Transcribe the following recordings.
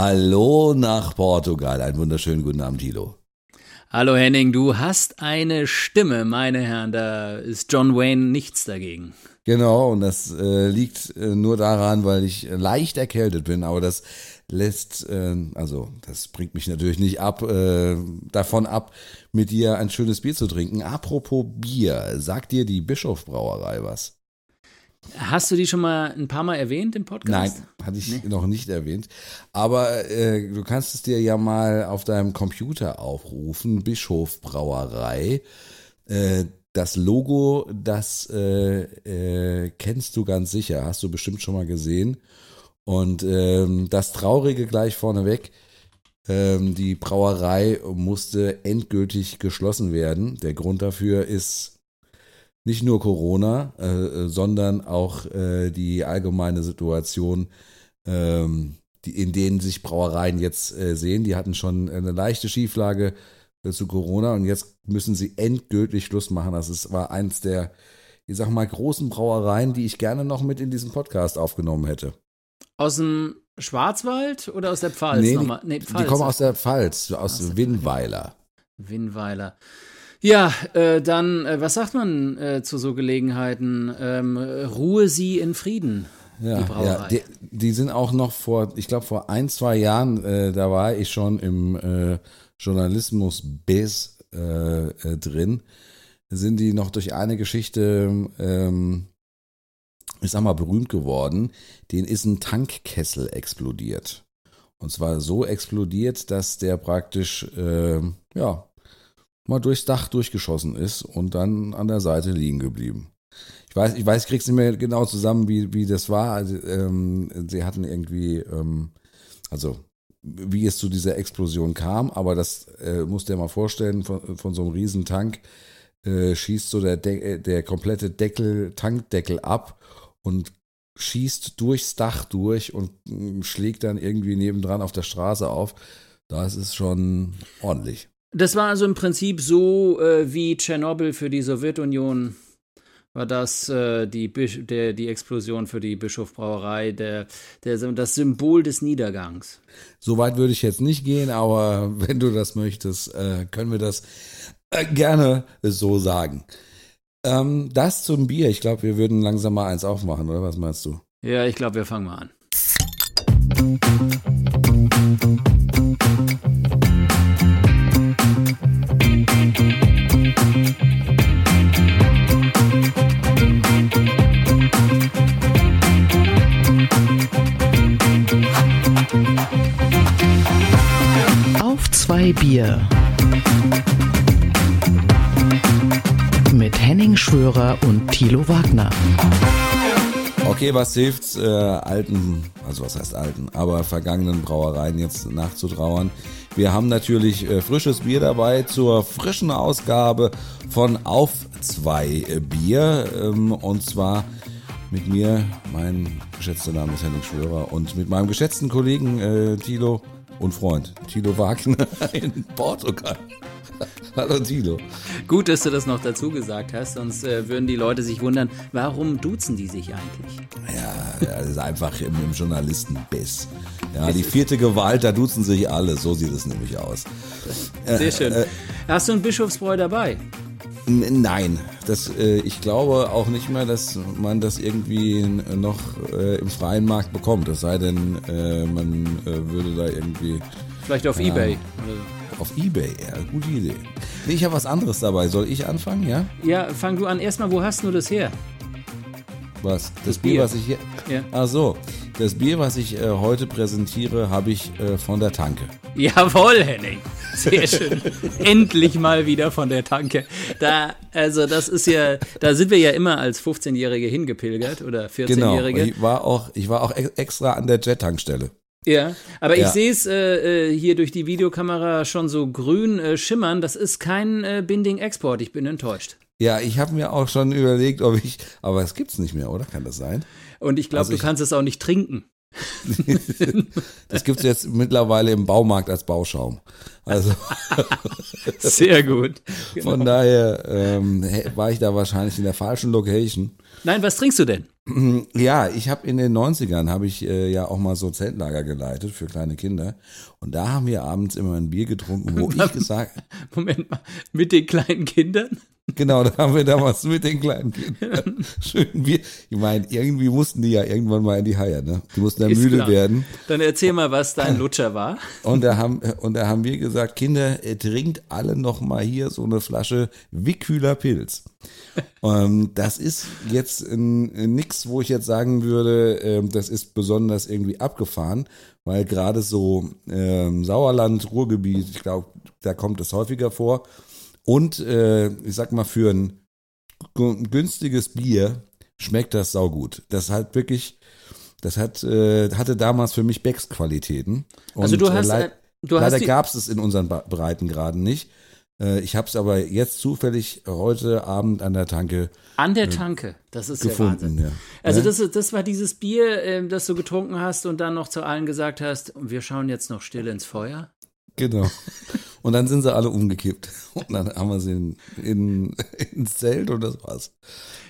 Hallo nach Portugal. Einen wunderschönen guten Abend, Tilo. Hallo Henning, du hast eine Stimme, meine Herren, da ist John Wayne nichts dagegen. Genau, und das äh, liegt äh, nur daran, weil ich leicht erkältet bin, aber das lässt, äh, also das bringt mich natürlich nicht ab, äh, davon ab, mit dir ein schönes Bier zu trinken. Apropos Bier, sagt dir die Bischofbrauerei was? Hast du die schon mal ein paar Mal erwähnt im Podcast? Nein, hatte ich nee. noch nicht erwähnt. Aber äh, du kannst es dir ja mal auf deinem Computer aufrufen, Bischofbrauerei. Äh, das Logo, das äh, äh, kennst du ganz sicher, hast du bestimmt schon mal gesehen. Und ähm, das Traurige gleich vorneweg, ähm, die Brauerei musste endgültig geschlossen werden. Der Grund dafür ist nicht nur Corona, äh, sondern auch äh, die allgemeine Situation, ähm, die, in denen sich Brauereien jetzt äh, sehen. Die hatten schon eine leichte Schieflage äh, zu Corona und jetzt müssen sie endgültig Schluss machen. Das ist, war eins der, ich sag mal, großen Brauereien, die ich gerne noch mit in diesen Podcast aufgenommen hätte. Aus dem Schwarzwald oder aus der Pfalz nee, nochmal? Nee, Pfalz. Die kommen aus der Pfalz, aus, aus Winnweiler. Winnweiler. Ja, äh, dann, äh, was sagt man äh, zu so Gelegenheiten? Ähm, Ruhe sie in Frieden. Ja, die, ja die, die, sind auch noch vor, ich glaube vor ein, zwei Jahren, äh, da war ich schon im äh, Journalismus Biz äh, drin, sind die noch durch eine Geschichte, ähm, ich sag mal, berühmt geworden. Den ist ein Tankkessel explodiert. Und zwar so explodiert, dass der praktisch, ja, mal durchs Dach durchgeschossen ist und dann an der Seite liegen geblieben. Ich weiß, ich weiß, krieg's nicht mehr genau zusammen, wie, wie das war. Also, ähm, sie hatten irgendwie, ähm, also wie es zu dieser Explosion kam, aber das äh, musst du dir mal vorstellen, von, von so einem riesen Tank äh, schießt so der, De äh, der komplette Deckel, Tankdeckel ab und schießt durchs Dach durch und äh, schlägt dann irgendwie nebendran auf der Straße auf. Das ist schon ordentlich. Das war also im Prinzip so äh, wie Tschernobyl für die Sowjetunion war das äh, die, der, die Explosion für die Bischofbrauerei, der, der, das Symbol des Niedergangs. So weit würde ich jetzt nicht gehen, aber wenn du das möchtest, äh, können wir das äh, gerne so sagen. Ähm, das zum Bier. Ich glaube, wir würden langsam mal eins aufmachen, oder was meinst du? Ja, ich glaube, wir fangen mal an. zwei Bier. Mit Henning Schwörer und Thilo Wagner. Okay, was hilft's äh, alten, also was heißt alten, aber vergangenen Brauereien jetzt nachzutrauern? Wir haben natürlich äh, frisches Bier dabei zur frischen Ausgabe von Auf zwei Bier ähm, und zwar mit mir, mein geschätzter Name ist Henning Schwörer und mit meinem geschätzten Kollegen äh, Thilo und Freund Tilo Wagner in Portugal. Hallo Tilo. Gut, dass du das noch dazu gesagt hast, sonst äh, würden die Leute sich wundern, warum duzen die sich eigentlich? Ja, das ist einfach im, im Journalistenbiss. Ja, die vierte Gewalt, da duzen sich alle, so sieht es nämlich aus. Sehr äh, schön. Äh, Hast du ein Bischofsbräu dabei? Nein, das, äh, ich glaube auch nicht mehr, dass man das irgendwie noch äh, im freien Markt bekommt. Es sei denn, äh, man würde da irgendwie. Vielleicht auf Ebay. Auf Ebay, ja, gute Idee. Nee, ich habe was anderes dabei. Soll ich anfangen, ja? Ja, fang du an. Erstmal, wo hast du das her? Was? Das, das Bier, Bier, was ich hier. Ja. Ach so. Das Bier, was ich äh, heute präsentiere, habe ich äh, von der Tanke. Jawohl, Henning. Sehr schön. Endlich mal wieder von der Tanke. Da, also das ist ja, da sind wir ja immer als 15-Jährige hingepilgert oder 14-Jährige. Genau. Ich war auch, ich war auch extra an der Jet-Tankstelle. Ja, aber ja. ich sehe es äh, äh, hier durch die Videokamera schon so grün äh, schimmern. Das ist kein äh, Binding-Export. Ich bin enttäuscht. Ja, ich habe mir auch schon überlegt, ob ich, aber es gibt's nicht mehr, oder? Kann das sein? Und ich glaube, also du kannst es auch nicht trinken. das gibt es jetzt mittlerweile im Baumarkt als Bauschaum. Also sehr gut. Genau. Von daher ähm, war ich da wahrscheinlich in der falschen Location. Nein, was trinkst du denn? Ja, ich habe in den 90ern habe ich äh, ja auch mal so Zeltlager geleitet für kleine Kinder und da haben wir abends immer ein Bier getrunken, wo ich gesagt, Moment mal, mit den kleinen Kindern? Genau, da haben wir damals mit den kleinen Kindern schön Bier. Ich meine, irgendwie mussten die ja irgendwann mal in die Haie, ne? Die mussten ja Ist müde klar. werden Dann erzähl mal, was dein Lutscher war. und da haben und da haben wir gesagt, Kinder, äh, trinkt alle noch mal hier so eine Flasche Wickhüler Pilz. Ähm, das ist jetzt nichts, wo ich jetzt sagen würde, ähm, das ist besonders irgendwie abgefahren, weil gerade so ähm, Sauerland, Ruhrgebiet, ich glaube, da kommt es häufiger vor. Und äh, ich sag mal, für ein günstiges Bier schmeckt das saugut. Das hat wirklich, das hat, äh, hatte damals für mich Becks-Qualitäten. Also Und, du hast, äh, äh, du hast Leider gab es es in unseren Ba- Breitengraden nicht. Äh, Ich habe es aber jetzt zufällig heute Abend an der Tanke an der Tanke. Das ist ja Wahnsinn. gefunden. Ja. Also Ne? das, das war dieses Bier, ähm, das du getrunken hast und dann noch zu allen gesagt hast, wir schauen jetzt noch still ins Feuer. Genau. Und dann sind sie alle umgekippt. Und dann haben wir sie in, in, ins Zelt und das war's.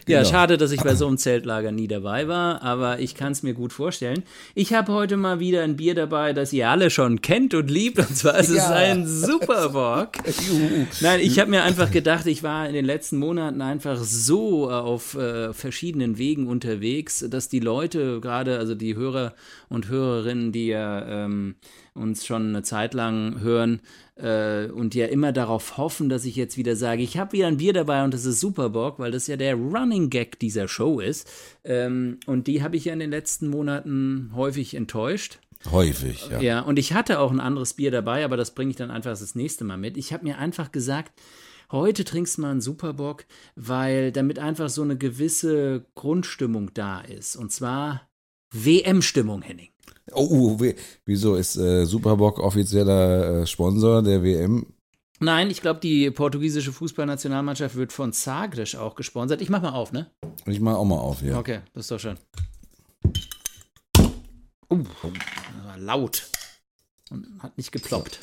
Ja, Genau. schade, dass ich bei so einem Zeltlager nie dabei war, aber ich kann es mir gut vorstellen. Ich habe heute mal wieder ein Bier dabei, das ihr alle schon kennt und liebt, und zwar ist es Ja. ein Superbock. Nein, ich habe mir einfach gedacht, ich war in den letzten Monaten einfach so auf äh, verschiedenen Wegen unterwegs, dass die Leute, gerade also die Hörer und Hörerinnen, die ja ähm, uns schon eine Zeit lang hören äh, und ja immer darauf hoffen, dass ich jetzt wieder sage, ich habe wieder ein Bier dabei und das ist Superbock, weil das ja der Running Gag dieser Show ist. Ähm, und die habe ich ja in den letzten Monaten häufig enttäuscht. Häufig, ja. Ja, und ich hatte auch ein anderes Bier dabei, aber das bringe ich dann einfach das nächste Mal mit. Ich habe mir einfach gesagt, heute trinkst du mal einen Superbock, weil damit einfach so eine gewisse Grundstimmung da ist. Und zwar WM-Stimmung, Henning. Oh, we- wieso ist äh, Superbock offizieller äh, Sponsor der WM? Nein, ich glaube, die portugiesische Fußballnationalmannschaft wird von Sagres auch gesponsert. Ich mach mal auf, ne? Ich mach auch mal auf hier. Okay, das ist doch schön. Uh, laut. Und hat nicht geploppt.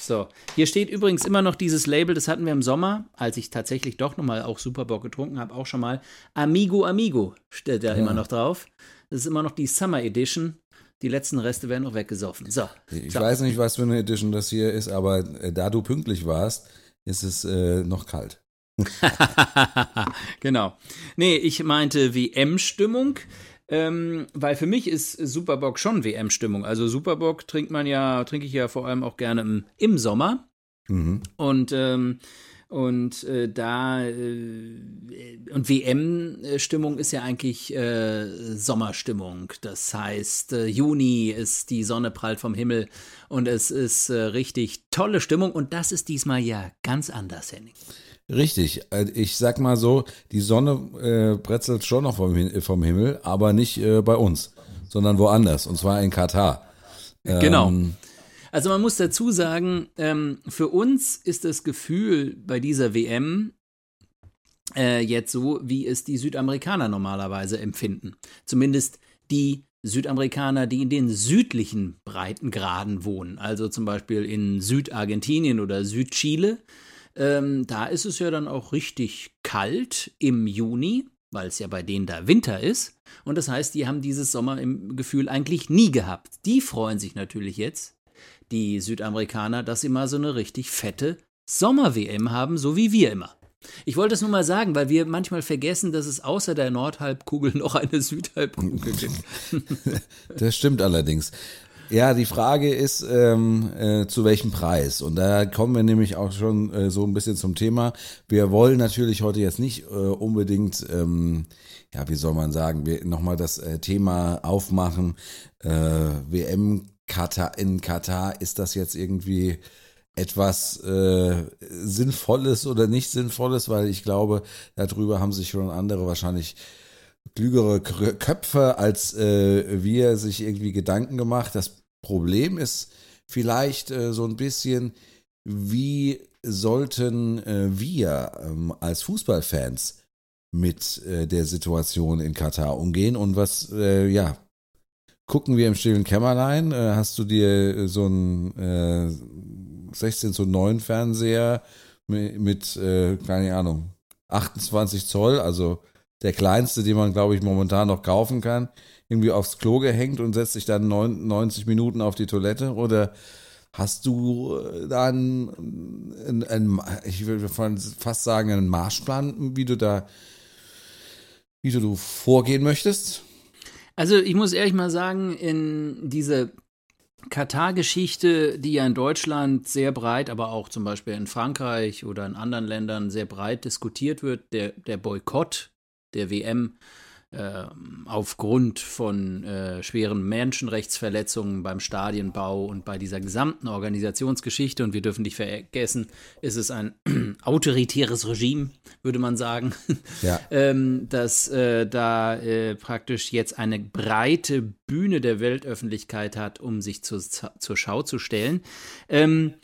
So, hier steht übrigens immer noch dieses Label, das hatten wir im Sommer, als ich tatsächlich doch nochmal auch Superbock getrunken habe, auch schon mal. Amigo Amigo steht da immer noch drauf. Das ist immer noch die Summer Edition. Die letzten Reste werden noch weggesoffen. So. Ich so. weiß nicht, was für eine Edition das hier ist, aber äh, da du pünktlich warst, ist es äh, noch kalt. genau. Nee, ich meinte WM-Stimmung. Ähm, weil für mich ist Superbock schon WM-Stimmung. Also Superbock trinkt man ja, trinke ich ja vor allem auch gerne im, im Sommer. Mhm. Und, ähm, und äh, da äh, und WM-Stimmung ist ja eigentlich äh, Sommerstimmung. Das heißt, äh, Juni ist die Sonne prallt vom Himmel und es ist äh, richtig tolle Stimmung und das ist diesmal ja ganz anders, Henning. Richtig. Äh, Ich sag mal so, die Sonne äh, bretzelt schon noch vom, vom Himmel, aber nicht äh, bei uns, sondern woanders, und zwar in Katar. Genau. Also man muss dazu sagen, ähm, für uns ist das Gefühl bei dieser WM äh, jetzt so, wie es die Südamerikaner normalerweise empfinden. Zumindest die Südamerikaner, die in den südlichen Breitengraden wohnen, also zum Beispiel in Südargentinien oder Südchile. Ähm, da ist es ja dann auch richtig kalt im Juni, weil es ja bei denen da Winter ist. Und das heißt, die haben dieses Sommer im Gefühl eigentlich nie gehabt. Die freuen sich natürlich jetzt, die Südamerikaner, dass sie mal so eine richtig fette Sommer-WM haben, so wie wir immer. Ich wollte es nur mal sagen, weil wir manchmal vergessen, dass es außer der Nordhalbkugel noch eine Südhalbkugel gibt. Das stimmt allerdings. Ja, die Frage ist, ähm, äh, zu welchem Preis? Und da kommen wir nämlich auch schon äh, so ein bisschen zum Thema. Wir wollen natürlich heute jetzt nicht äh, unbedingt, ähm, ja, wie soll man sagen, wir nochmal das äh, Thema aufmachen. Äh, WM Katar in Katar, ist das jetzt irgendwie etwas äh, Sinnvolles oder nicht Sinnvolles? Weil ich glaube, darüber haben sich schon andere wahrscheinlich klügere Köpfe als äh, wir sich irgendwie Gedanken gemacht. Das Problem ist vielleicht äh, so ein bisschen, wie sollten äh, wir ähm, als Fußballfans mit äh, der Situation in Katar umgehen und was, äh, ja, gucken wir im stillen Kämmerlein? Äh, hast du dir äh, so einen äh, 16 zu 9 Fernseher mit, äh, keine Ahnung, 28 Zoll, also der kleinste, den man, glaube ich, momentan noch kaufen kann, irgendwie aufs Klo gehängt und setzt sich dann 90 Minuten auf die Toilette? Oder hast du äh, dann, ein, ein, ich würde fast sagen, einen Marschplan, wie du da, wie du vorgehen möchtest? Also ich muss ehrlich mal sagen, in diese Katar-Geschichte, die ja in Deutschland sehr breit, aber auch zum Beispiel in Frankreich oder in anderen Ländern sehr breit diskutiert wird, der, der Boykott der WM äh, aufgrund von äh, schweren Menschenrechtsverletzungen beim Stadienbau und bei dieser gesamten Organisationsgeschichte, und wir dürfen nicht vergessen, ist es ein autoritäres Regime, würde man sagen, ja. ähm, dass äh, da äh, praktisch jetzt eine breite Bühne der Weltöffentlichkeit hat, um sich zu, zur Schau zu stellen. Ähm,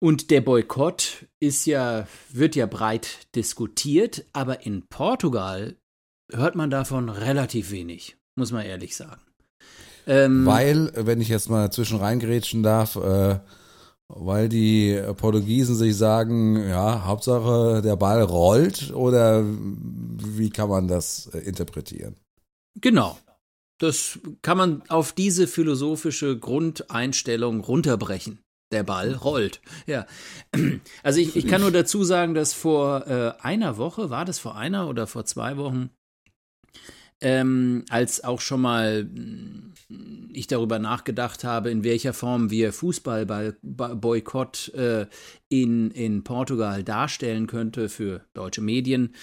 und der Boykott ist ja, wird ja breit diskutiert, aber in Portugal hört man davon relativ wenig, muss man ehrlich sagen. Ähm, weil, wenn ich jetzt mal zwischen reingrätschen darf, äh, weil die Portugiesen sich sagen, ja, Hauptsache der Ball rollt oder wie kann man das äh, interpretieren? Genau. Das kann man auf diese philosophische Grundeinstellung runterbrechen. Der Ball rollt. Ja. Also ich, ich kann nur dazu sagen, dass vor äh, einer Woche, war das vor einer oder vor zwei Wochen, ähm, als auch schon mal ich darüber nachgedacht habe, in welcher Form wir Fußballboykott äh, in, in Portugal darstellen könnte für deutsche Medien,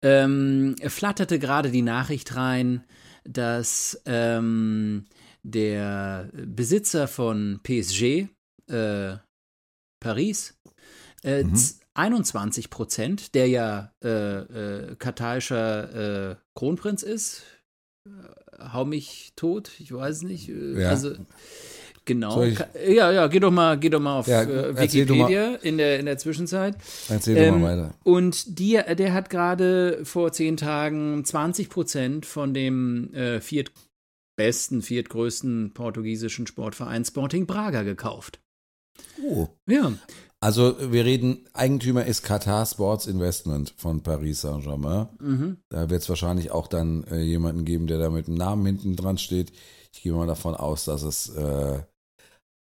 ähm, flatterte gerade die Nachricht rein, dass ähm, der Besitzer von PSG, äh, Paris, äh, mhm. 21 Prozent, der ja äh, äh, katarischer äh, Kronprinz ist. Äh, hau mich tot, ich weiß nicht. Äh, ja. Also genau. Ja, ja, geh doch mal, geh doch mal auf ja, äh, Wikipedia in der in der Zwischenzeit. Erzähl ähm, doch mal weiter. Und die, der hat gerade vor zehn Tagen 20 Prozent von dem viertbesten, viertgrößten portugiesischen Sportverein Sporting Braga gekauft. Oh. Ja. Also wir reden, Eigentümer ist Qatar Sports Investment von Paris Saint-Germain. Mhm. Da wird es wahrscheinlich auch dann äh, jemanden geben, der da mit einem Namen hinten dran steht. Ich gehe mal davon aus, dass es äh,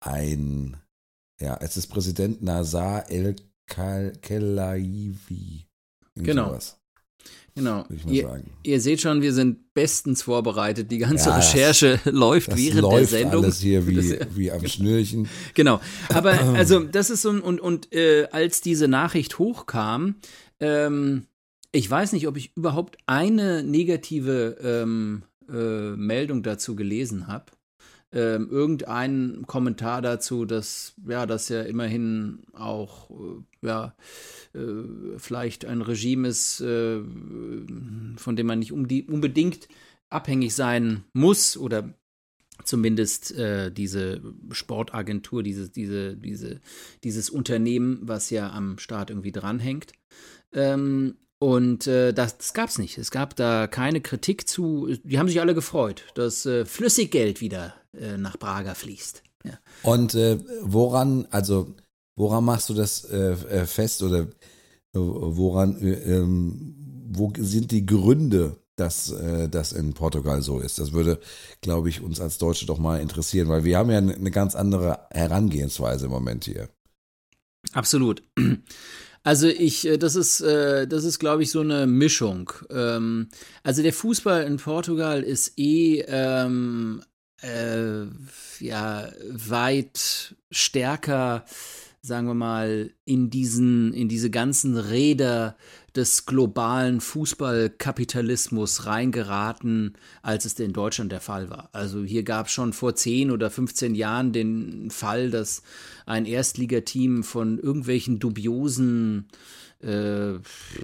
ein, ja, es ist Präsident Nazar El Khelaifi. Genau. Sowas. Genau. Ihr, ihr, seht schon, wir sind bestens vorbereitet. Die ganze ja, Recherche das, läuft das während läuft der Sendung. Alles hier wie, wie am Schnürchen. Genau. Aber also das ist so und und äh, als diese Nachricht hochkam, ähm, ich weiß nicht, ob ich überhaupt eine negative ähm, äh, Meldung dazu gelesen habe ähm, irgendein Kommentar dazu, dass ja, dass ja immerhin auch äh, ja äh, vielleicht ein Regime ist, äh, von dem man nicht unbedingt abhängig sein muss oder zumindest äh, diese Sportagentur, diese, diese, diese, dieses Unternehmen, was ja am Staat irgendwie dranhängt. Ähm, und äh, das, das gab es nicht. Es gab da keine Kritik zu. Die haben sich alle gefreut, dass äh, Flüssiggeld wieder äh, nach Braga fließt. Ja. Und äh, woran, also woran machst du das äh, äh, fest oder woran, ähm, wo sind die Gründe, dass das in Portugal so ist? Das würde, glaube ich, uns als Deutsche doch mal interessieren, weil wir haben ja eine ganz andere Herangehensweise im Moment hier. Absolut. Also ich, äh, das ist, äh, das ist, glaube ich, so eine Mischung. Ähm, also der Fußball in Portugal ist eh ähm, äh, ja weit stärker, sagen wir mal, in diesen, in diese ganzen Räder des globalen Fußballkapitalismus reingeraten, als es in Deutschland der Fall war. Also hier gab es schon vor 10 oder 15 Jahren den Fall, dass ein Erstligateam von irgendwelchen dubiosen äh,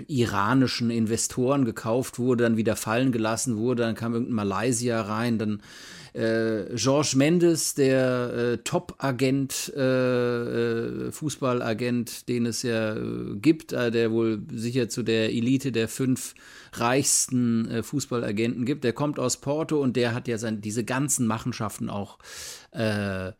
iranischen Investoren gekauft wurde, dann wieder fallen gelassen wurde, dann kam irgendein Malaysia rein, dann äh, Georges Mendes, der äh, Top-Agent, äh, äh, Fußballagent, den es ja äh, gibt, äh, der wohl sicher zu der Elite der fünf reichsten Fußballagenten gibt, der kommt aus Porto und der hat ja sein, diese ganzen Machenschaften auch äh, äh,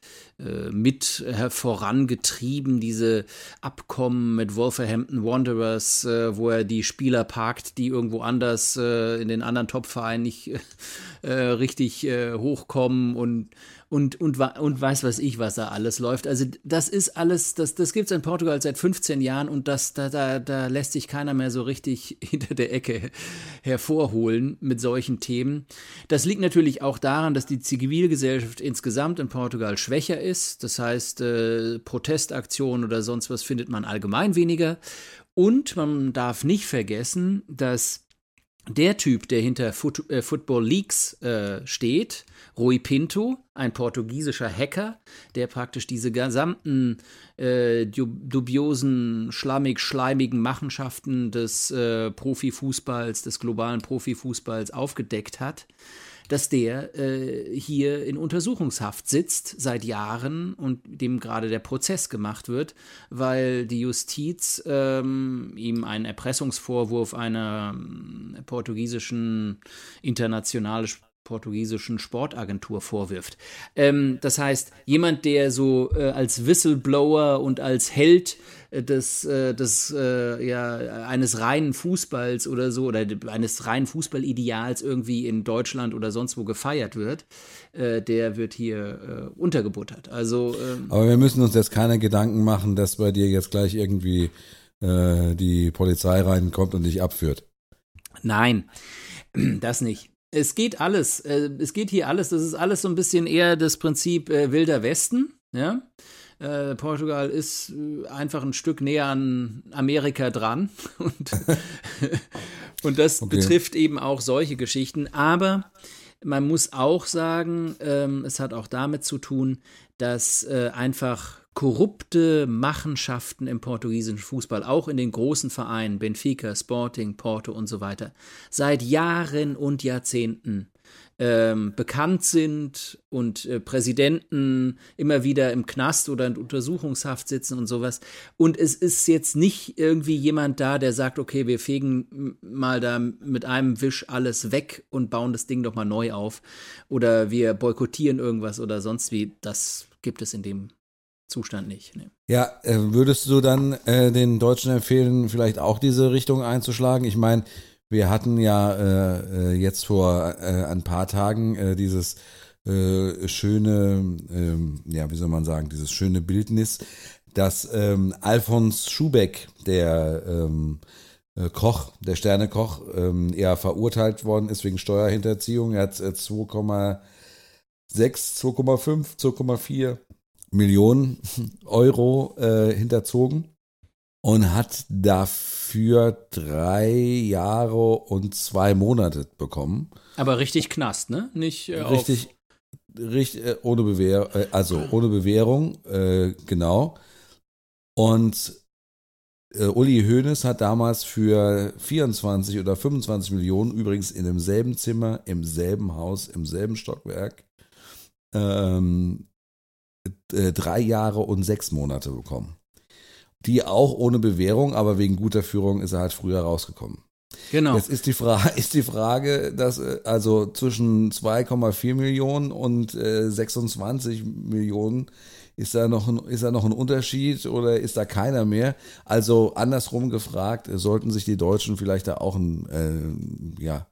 mit vorangetrieben, diese Abkommen mit Wolverhampton Wanderers, äh, wo er die Spieler parkt, die irgendwo anders äh, in den anderen Top-Vereinen nicht äh, richtig äh, hochkommen und und, und, und weiß was ich, was da alles läuft. Also das ist alles, das, das gibt es in Portugal seit 15 Jahren und das, da, da, da lässt sich keiner mehr so richtig hinter der Ecke hervorholen mit solchen Themen. Das liegt natürlich auch daran, dass die Zivilgesellschaft insgesamt in Portugal schwächer ist. Das heißt, äh, Protestaktionen oder sonst was findet man allgemein weniger. Und man darf nicht vergessen, dass der Typ, der hinter Foot, äh, Football Leaks äh, steht, Rui Pinto, ein portugiesischer Hacker, der praktisch diese gesamten äh, dubiosen, schlammig, schleimigen Machenschaften des äh, Profifußballs, des globalen Profifußballs aufgedeckt hat, dass der äh, hier in Untersuchungshaft sitzt seit Jahren und dem gerade der Prozess gemacht wird, weil die Justiz ähm, ihm einen Erpressungsvorwurf einer ähm, portugiesischen internationale portugiesischen Sportagentur vorwirft. Ähm, das heißt, jemand, der so äh, als Whistleblower und als Held äh, des, äh, des äh, ja, eines reinen Fußballs oder so oder eines reinen Fußballideals irgendwie in Deutschland oder sonst wo gefeiert wird, äh, der wird hier äh, untergebuttert. Also, ähm, Aber wir müssen uns jetzt keine Gedanken machen, dass bei dir jetzt gleich irgendwie die Polizei reinkommt und dich abführt. Nein, das nicht es geht alles. Äh, es geht hier alles. Das ist alles so ein bisschen eher das Prinzip äh, Wilder Westen. Ja? Äh, Portugal ist äh, einfach ein Stück näher an Amerika dran. Und, und das okay. betrifft eben auch solche Geschichten. Aber man muss auch sagen, ähm, es hat auch damit zu tun, dass äh, einfach korrupte Machenschaften im portugiesischen Fußball, auch in den großen Vereinen, Benfica, Sporting, Porto und so weiter, seit Jahren und Jahrzehnten ähm, bekannt sind und äh, Präsidenten immer wieder im Knast oder in Untersuchungshaft sitzen und sowas. Und es ist jetzt nicht irgendwie jemand da, der sagt, okay, wir fegen mal da mit einem Wisch alles weg und bauen das Ding doch mal neu auf. Oder wir boykottieren irgendwas oder sonst wie. Das gibt es in dem Zustand nicht. Nee. Ja, äh, würdest du dann äh, den Deutschen empfehlen, vielleicht auch diese Richtung einzuschlagen? Ich meine, wir hatten ja äh, äh jetzt vor äh, ein paar Tagen äh, dieses schöne, ähm, ja, wie soll man sagen, dieses schöne Bildnis, dass ähm, Alfons Schubeck, der ähm, Koch, der Sternekoch, ähm, eher verurteilt worden ist wegen Steuerhinterziehung. Er hat 2,6, 2,5, 2,4 Millionen Euro äh, hinterzogen und hat dafür drei Jahre und zwei Monate bekommen. Aber richtig Knast, ne? Nicht äh, richtig, richtig äh, ohne Bewährung, äh, also ohne Bewährung, äh, genau. Und äh, Uli Hoeneß hat damals für 24 oder 25 Millionen, übrigens in demselben Zimmer, im selben Haus, im selben Stockwerk, ähm, äh, drei Jahre und sechs Monate bekommen. Die auch ohne Bewährung, aber wegen guter Führung ist er halt früher rausgekommen. Genau. Jetzt ist die Frage, ist die Frage, dass äh, also zwischen 2,4 Millionen und äh, 26 Millionen ist da noch ein, ist da noch ein Unterschied oder ist da keiner mehr? Also andersrum gefragt, sollten sich die Deutschen vielleicht da auch ein, äh, ja,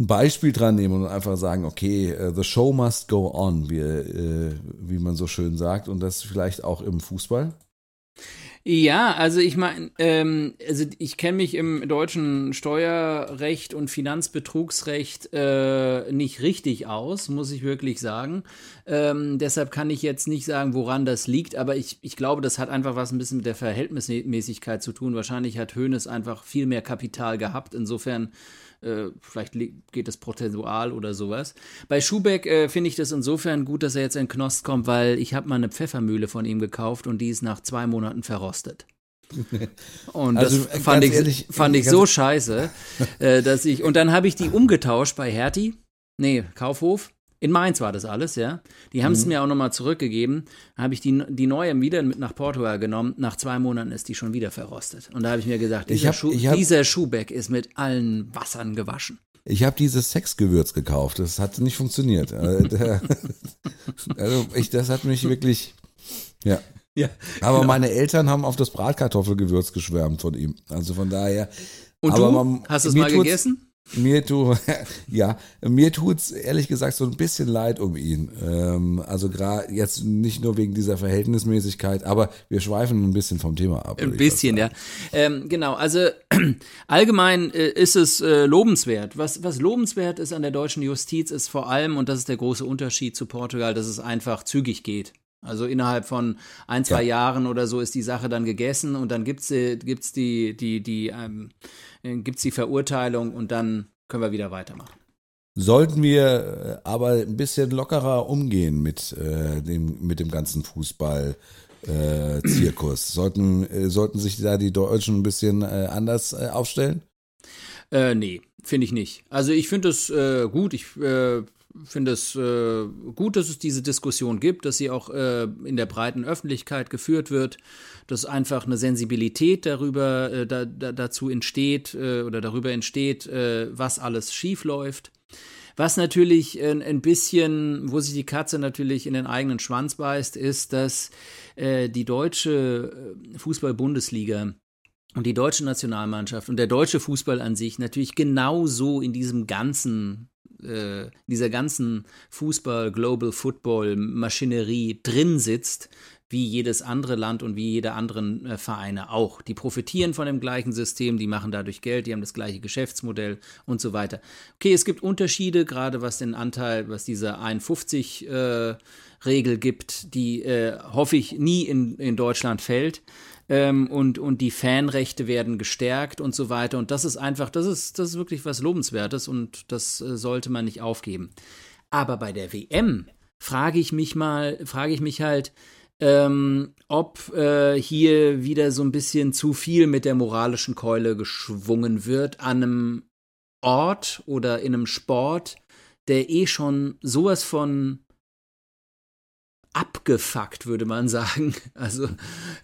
ein Beispiel dran nehmen und einfach sagen, okay, uh, the show must go on, wie, uh, wie man so schön sagt, und das vielleicht auch im Fußball? Ja, also ich meine, ähm, also ich kenne mich im deutschen Steuerrecht und Finanzbetrugsrecht äh, nicht richtig aus, muss ich wirklich sagen. Ähm, deshalb kann ich jetzt nicht sagen, woran das liegt, aber ich, ich glaube, das hat einfach was ein bisschen mit der Verhältnismäßigkeit zu tun. Wahrscheinlich hat Hoeneß einfach viel mehr Kapital gehabt. Insofern äh, vielleicht geht es prozentual oder sowas. Bei Schubeck äh, finde ich das insofern gut, dass er jetzt in Knost kommt, weil ich habe mal eine Pfeffermühle von ihm gekauft und die ist nach zwei Monaten verrostet. Und also, das fand ich, ehrlich, fand ich so scheiße, äh, dass ich, und dann habe ich die umgetauscht bei Hertie, nee, Kaufhof, in Mainz war das alles, ja. Die haben es mhm. mir auch nochmal zurückgegeben. Habe ich die, die neue wieder mit nach Portugal genommen. Nach zwei Monaten ist die schon wieder verrostet. Und da habe ich mir gesagt, dieser, hab, Schuh, hab, dieser Schuhbeck ist mit allen Wassern gewaschen. Ich habe dieses Sexgewürz gekauft. Das hat nicht funktioniert. Äh, also ich, das hat mich wirklich. Ja. Ja, Aber genau. meine Eltern haben auf das Bratkartoffelgewürz geschwärmt von ihm. Also von daher. Und du? man- Hast du es mir mal gegessen? Mir tu, ja, mir tut's ehrlich gesagt so ein bisschen leid um ihn. Ähm, also gerade jetzt nicht nur wegen dieser Verhältnismäßigkeit, aber wir schweifen ein bisschen vom Thema ab. Ein bisschen, ja. Ähm, genau, also allgemein äh, ist es äh, lobenswert. Was, was lobenswert ist an der deutschen Justiz, ist vor allem, und das ist der große Unterschied zu Portugal, dass es einfach zügig geht. Also innerhalb von ein, zwei Ja. Jahren oder so ist die Sache dann gegessen und dann gibt's äh, gibt's die, die, die, ähm, äh, gibt's die Verurteilung und dann können wir wieder weitermachen. Sollten wir äh, aber ein bisschen lockerer umgehen mit, äh, dem, mit dem ganzen Fußball. Äh, Zirkus. Sollten, äh, sollten sich da die Deutschen ein bisschen anders aufstellen? Äh, nee, finde ich nicht. Also ich finde es äh, gut. Ich äh, finde es äh, gut, dass es diese Diskussion gibt, dass sie auch äh, in der breiten Öffentlichkeit geführt wird, dass einfach eine Sensibilität darüber äh, da, da, dazu entsteht äh, oder darüber entsteht, äh, was alles schief läuft. Was natürlich ein bisschen, wo sich die Katze natürlich in den eigenen Schwanz beißt, ist, dass äh, die deutsche Fußball-Bundesliga und die deutsche Nationalmannschaft und der deutsche Fußball an sich natürlich genauso in diesem ganzen, äh, dieser ganzen Fußball, Global Football Maschinerie drin sitzt, wie jedes andere Land und wie jede anderen äh, Vereine auch. Die profitieren von dem gleichen System, die machen dadurch Geld, die haben das gleiche Geschäftsmodell und so weiter. Okay, es gibt Unterschiede, gerade was den Anteil, was diese 51 äh, Regel gibt, die äh, hoffe ich nie in, in Deutschland fällt ähm, und, und die Fanrechte werden gestärkt und so weiter. Und das ist einfach, das ist, das ist wirklich was Lobenswertes und das äh, sollte man nicht aufgeben. Aber bei der WM frage ich mich mal, frage ich mich halt, ähm, ob äh, hier wieder so ein bisschen zu viel mit der moralischen Keule geschwungen wird an einem Ort oder in einem Sport, der eh schon sowas von abgefuckt, würde man sagen, also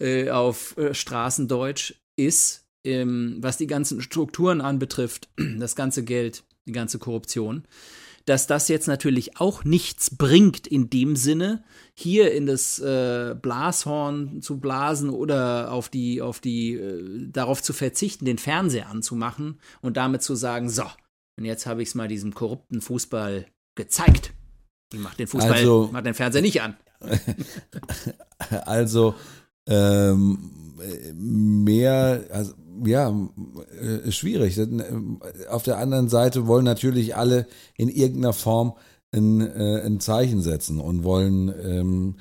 äh, auf äh, Straßendeutsch ist, ähm, was die ganzen Strukturen anbetrifft, das ganze Geld, die ganze Korruption, dass das jetzt natürlich auch nichts bringt in dem Sinne, hier in das äh, Blashorn zu blasen oder auf die, auf die, äh, darauf zu verzichten, den Fernseher anzumachen und damit zu sagen, so, und jetzt habe ich es mal diesem korrupten Fußball gezeigt. Ich mach den Fußball, Also- mach den Fernseher nicht an. Also ähm, mehr, also ja, äh, schwierig. Äh, Auf der anderen Seite wollen natürlich alle in irgendeiner Form ein, äh, ein Zeichen setzen und wollen ähm,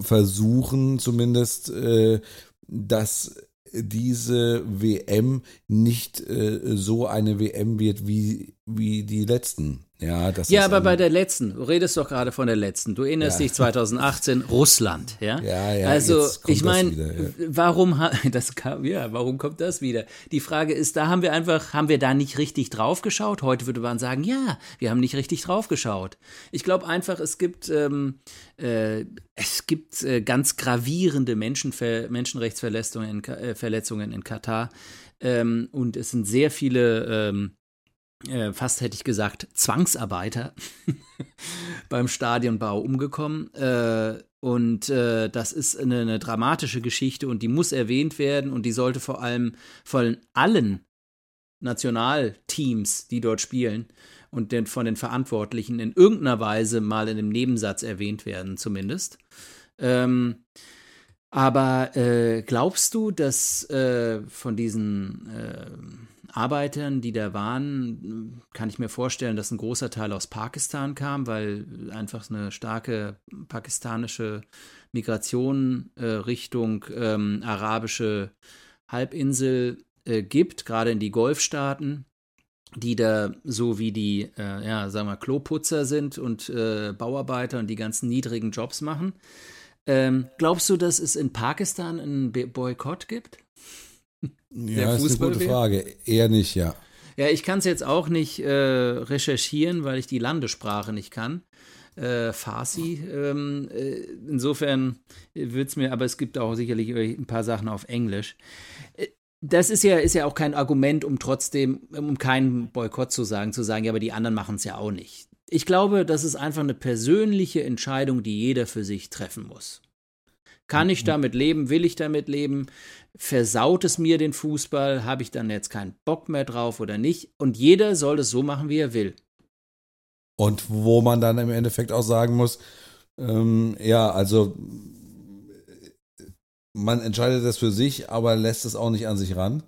versuchen zumindest, äh, dass diese WM nicht äh, so eine WM wird wie, wie die letzten. Ja, das Ja, aber bei der letzten, du redest doch gerade von der letzten. Du erinnerst Ja. dich 2018 Russland, ja? Ja, ja, Also, ich meine, ja. warum ha- das kam, ja, warum kommt das wieder? Die Frage ist, da haben wir einfach, haben wir da nicht richtig drauf geschaut? Heute würde man sagen, ja, wir haben nicht richtig drauf geschaut. Ich glaube einfach, es gibt ähm, äh, es gibt äh, ganz gravierende Menschenver Menschenrechtsverletzungen in, äh, Verletzungen in Katar. Ähm, und es sind sehr viele ähm, äh, fast hätte ich gesagt, Zwangsarbeiter beim Stadionbau umgekommen. Äh, und äh, das ist eine, eine dramatische Geschichte und die muss erwähnt werden und die sollte vor allem von allen Nationalteams, die dort spielen und den, von den Verantwortlichen in irgendeiner Weise mal in einem Nebensatz erwähnt werden, zumindest. Ähm, aber äh, glaubst du, dass äh, von diesen äh, Arbeitern, die da waren, kann ich mir vorstellen, dass ein großer Teil aus Pakistan kam, weil einfach eine starke pakistanische Migration äh, Richtung ähm, arabische Halbinsel äh, gibt, gerade in die Golfstaaten, die da so wie die, äh, ja, sagen wir, Kloputzer sind und äh, Bauarbeiter und die ganzen niedrigen Jobs machen. Ähm, glaubst du, dass es in Pakistan einen Boykott gibt? Ja, der ist eine gute? Frage. Eher nicht, ja. Ja, ich kann es jetzt auch nicht äh, recherchieren, weil ich die Landessprache nicht kann. Äh, Farsi. Ähm, äh, insofern wird es mir, aber es gibt auch sicherlich ein paar Sachen auf Englisch. Äh, das ist ja, ist ja auch kein Argument, um trotzdem, um keinen Boykott zu sagen, zu sagen, ja, aber die anderen machen es ja auch nicht. Ich glaube, das ist einfach eine persönliche Entscheidung, die jeder für sich treffen muss. Kann ich mhm. damit leben? Will ich damit leben? Versaut es mir den Fußball? Habe ich dann jetzt keinen Bock mehr drauf oder nicht? Und jeder soll es so machen, wie er will. Und wo man dann im Endeffekt auch sagen muss, ähm, ja, also man entscheidet das für sich, aber lässt es auch nicht an sich ran.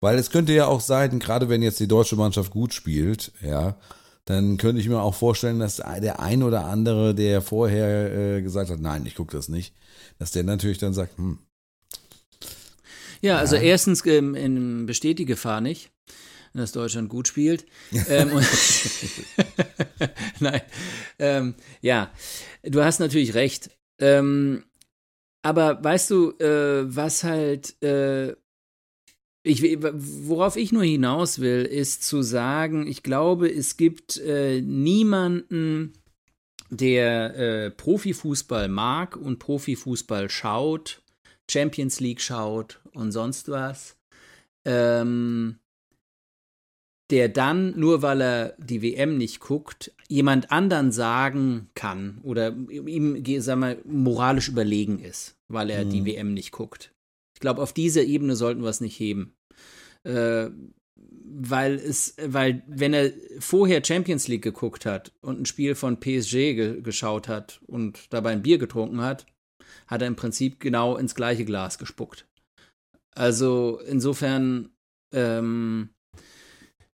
Weil es könnte ja auch sein, gerade wenn jetzt die deutsche Mannschaft gut spielt, ja, dann könnte ich mir auch vorstellen, dass der ein oder andere, der vorher äh, gesagt hat, nein, ich gucke das nicht, dass der natürlich dann sagt, hm. Ja, also ja. erstens ähm, besteht die Gefahr nicht, dass Deutschland gut spielt. ähm, nein, ähm, ja, du hast natürlich recht. Ähm, aber weißt du, äh, was halt, äh, ich, worauf ich nur hinaus will, ist zu sagen, ich glaube, es gibt äh, niemanden, der äh, Profifußball mag und Profifußball schaut, Champions League schaut und sonst was, ähm, der dann, nur weil er die WM nicht guckt, jemand anderen sagen kann oder ihm, sagen wir, moralisch überlegen ist, weil er mhm. die WM nicht guckt. Ich glaube, auf dieser Ebene sollten wir es nicht heben. Äh, weil es, weil, wenn er vorher Champions League geguckt hat und ein Spiel von PSG ge geschaut hat und dabei ein Bier getrunken hat, hat er im Prinzip genau ins gleiche Glas gespuckt. Also insofern ähm,